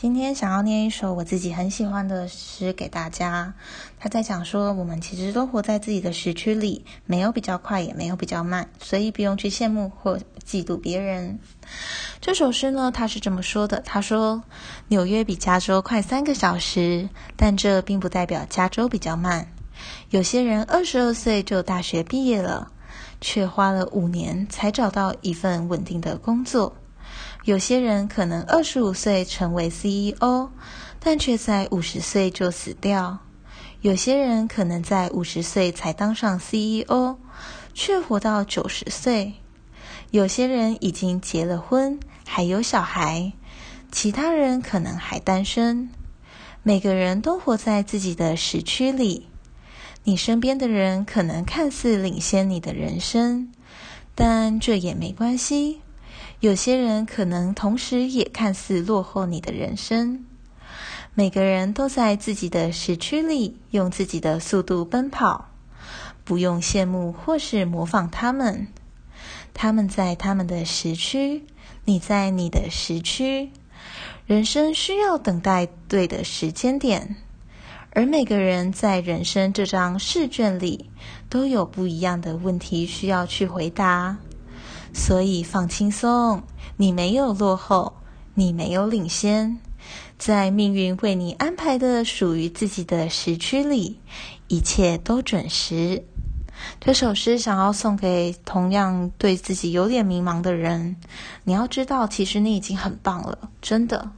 今天想要念一首我自己很喜欢的诗给大家。他在讲说，我们其实都活在自己的时区里，没有比较快，也没有比较慢，所以不用去羡慕或嫉妒别人。这首诗呢，他是这么说的：他说，纽约比加州快三个小时，但这并不代表加州比较慢。有些人二十二岁就大学毕业了，却花了五年才找到一份稳定的工作。有些人可能二十五岁成为 CEO，但却在五十岁就死掉；有些人可能在五十岁才当上 CEO，却活到九十岁；有些人已经结了婚，还有小孩；其他人可能还单身。每个人都活在自己的时区里。你身边的人可能看似领先你的人生，但这也没关系。有些人可能同时也看似落后你的人生。每个人都在自己的时区里用自己的速度奔跑，不用羡慕或是模仿他们。他们在他们的时区，你在你的时区。人生需要等待对的时间点，而每个人在人生这张试卷里都有不一样的问题需要去回答。所以放轻松，你没有落后，你没有领先，在命运为你安排的属于自己的时区里，一切都准时。这首诗想要送给同样对自己有点迷茫的人，你要知道，其实你已经很棒了，真的。